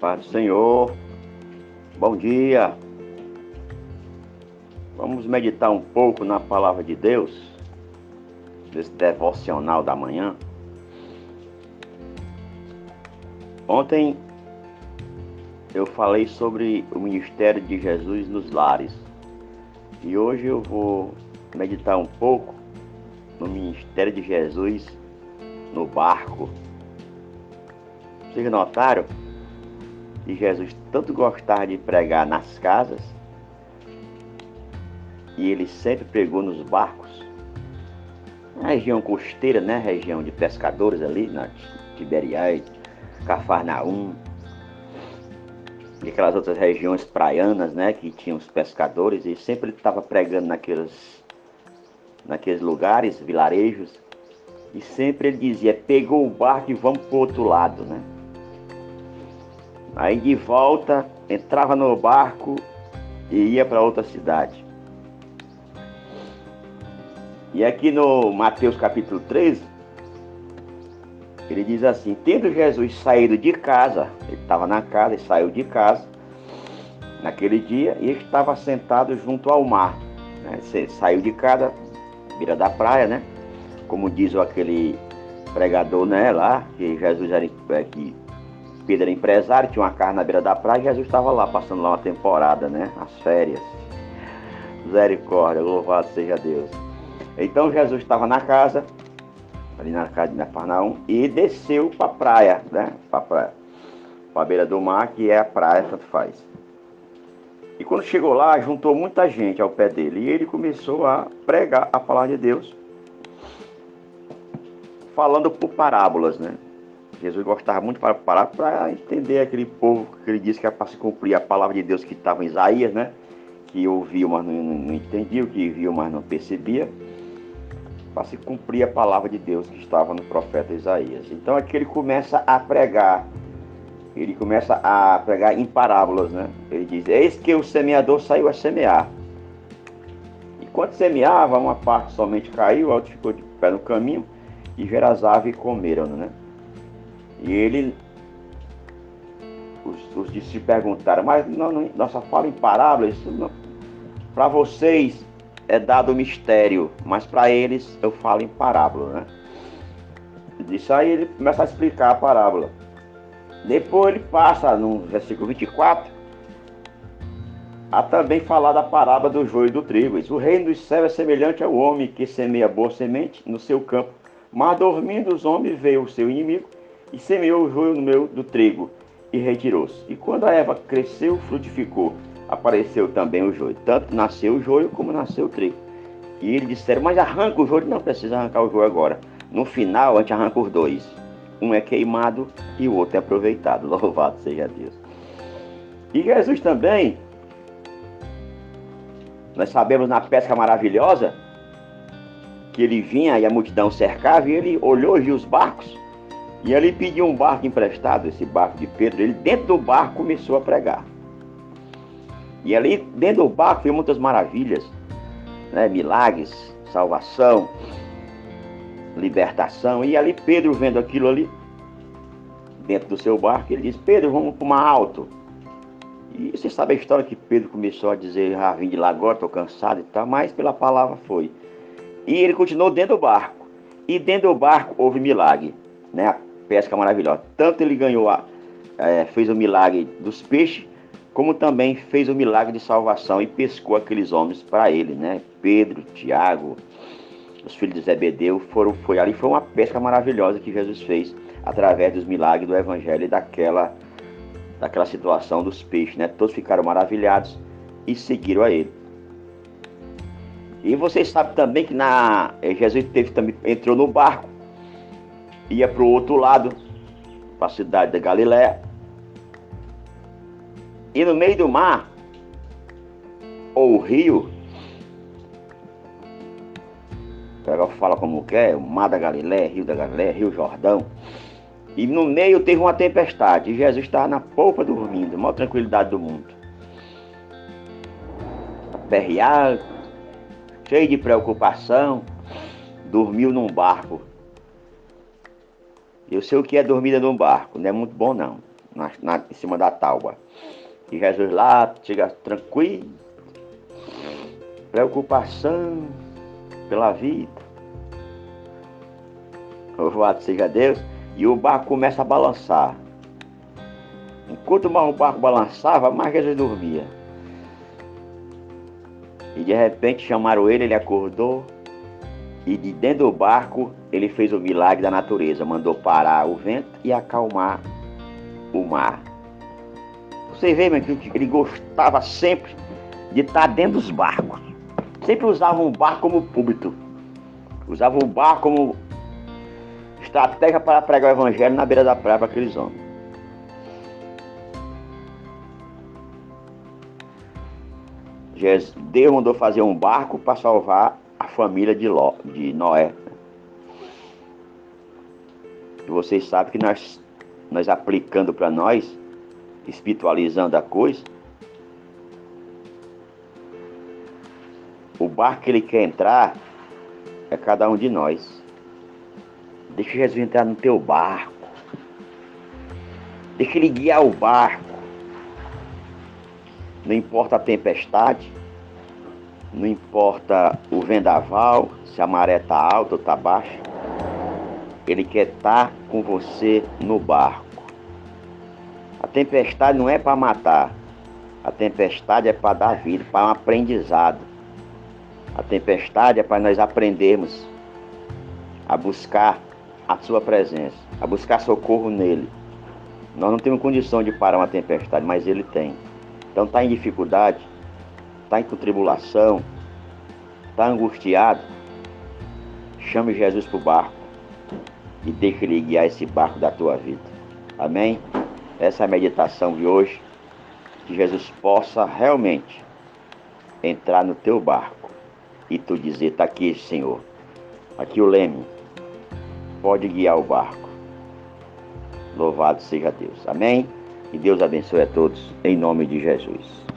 Paz do Senhor, bom dia. Vamos meditar um pouco na palavra de Deus, desse devocional da manhã. Ontem eu falei sobre o ministério de Jesus nos lares e hoje eu vou meditar um pouco no ministério de Jesus no barco. Vocês notaram que Jesus tanto gostava de pregar nas casas e ele sempre pregou nos barcos. Na região costeira, né? Região de pescadores ali, na Tiberiais, Cafarnaum, e aquelas outras regiões praianas, né? Que tinham os pescadores e sempre ele estava pregando naqueles, naqueles lugares, vilarejos. E sempre ele dizia, pegou o barco e vamos para o outro lado, né? Aí de volta, entrava no barco e ia para outra cidade. E aqui no Mateus capítulo 13, ele diz assim: Tendo Jesus saído de casa, ele estava na casa e saiu de casa naquele dia e estava sentado junto ao mar. Né? Saiu de casa, beira da praia, né? Como diz aquele pregador né, lá, que Jesus era é, que Pedro era empresário, tinha uma casa na beira da praia, e Jesus estava lá, passando lá uma temporada, né? As férias. Misericórdia, louvado seja Deus. Então Jesus estava na casa, ali na casa de Nafarnaum, e desceu para a praia, né? Para praia. Para a beira do mar, que é a praia, tanto faz. E quando chegou lá, juntou muita gente ao pé dele. E ele começou a pregar a palavra de Deus, falando por parábolas, né? Jesus gostava muito para parar para entender aquele povo que ele disse que era para se cumprir a palavra de Deus que estava em Isaías, né? Que ouviu, mas não, não, entendia, que viu, mas não percebia. Para se cumprir a palavra de Deus que estava no profeta Isaías. Então aqui ele começa a pregar. Ele começa a pregar em parábolas, né? Ele diz: Eis que o semeador saiu a semear. E quando semeava, uma parte somente caiu, a outra ficou de pé no caminho, e veio as aves comeram, né? E ele, os, os discípulos perguntaram, mas não, não, nossa fala em parábolas, para vocês é dado mistério, mas para eles eu falo em parábola, né? Disso aí ele começa a explicar a parábola. Depois ele passa no versículo 24 a também falar da parábola do joio e do trigo. o reino dos céus é semelhante ao homem que semeia boa semente no seu campo, mas dormindo os homens veio o seu inimigo e semeou o joio no meio do trigo e retirou-se. E quando a erva cresceu, frutificou, apareceu também o joio. Tanto nasceu o joio como nasceu o trigo. E eles disseram, mas arranca o joio. Não precisa arrancar o joio agora. No final, a gente arranca os dois. Um é queimado e o outro é aproveitado. Louvado seja Deus. E Jesus também, nós sabemos na pesca maravilhosa, que ele vinha e a multidão cercava e ele olhou e viu os barcos e ele pediu um barco emprestado, esse barco de Pedro. Ele dentro do barco começou a pregar. E ali dentro do barco viu muitas maravilhas, né? milagres, salvação, libertação. E ali Pedro vendo aquilo ali, dentro do seu barco, ele disse, Pedro, vamos para uma alto. E você sabe a história que Pedro começou a dizer, ah, vim de lá agora, estou cansado e tal, mas pela palavra foi. E ele continuou dentro do barco. E dentro do barco houve milagre. Né? Pesca maravilhosa. Tanto ele ganhou, a, é, fez o milagre dos peixes, como também fez o milagre de salvação e pescou aqueles homens para ele, né? Pedro, Tiago, os filhos de Zebedeu, foram, foi ali, foi uma pesca maravilhosa que Jesus fez através dos milagres do Evangelho e daquela, daquela situação dos peixes, né? Todos ficaram maravilhados e seguiram a ele. E vocês sabem também que na Jesus teve, também, entrou no barco ia para o outro lado, para a cidade da Galiléia. E no meio do mar, ou rio, pega fala como quer, o mar da Galiléia, rio da Galiléia, rio Jordão. E no meio teve uma tempestade. E Jesus estava na polpa dormindo, maior tranquilidade do mundo. Aperreado, cheio de preocupação, dormiu num barco eu sei o que é dormida num barco, não é muito bom não. na, na, em cima da tábua. E Jesus lá chega tranquilo, preocupação pela vida. Louvado seja Deus. E o barco começa a balançar. Enquanto mais o barco balançava, mais Jesus dormia. E de repente chamaram ele, ele acordou. E de dentro do barco ele fez o milagre da natureza. Mandou parar o vento e acalmar o mar. Você vê, meu que ele gostava sempre de estar dentro dos barcos. Sempre usava um barco como púlpito. Usava o barco como estratégia para pregar o evangelho na beira da praia para aqueles homens. Deus mandou fazer um barco para salvar família de, Ló, de Noé. E vocês sabem que nós, nós aplicando para nós, espiritualizando a coisa, o barco que ele quer entrar é cada um de nós. Deixa Jesus entrar no teu barco. Deixa ele guiar o barco. Não importa a tempestade, não importa o vendaval, se a maré está alta ou está baixa. Ele quer estar tá com você no barco. A tempestade não é para matar. A tempestade é para dar vida, para um aprendizado. A tempestade é para nós aprendermos a buscar a sua presença, a buscar socorro nele. Nós não temos condição de parar uma tempestade, mas ele tem. Então está em dificuldade, está em tribulação, está angustiado, chame Jesus para o barco e deixe ele guiar esse barco da tua vida. Amém? Essa é a meditação de hoje. Que Jesus possa realmente entrar no teu barco e tu dizer, está aqui, Senhor. Aqui o leme. Pode guiar o barco. Louvado seja Deus. Amém? E Deus abençoe a todos, em nome de Jesus.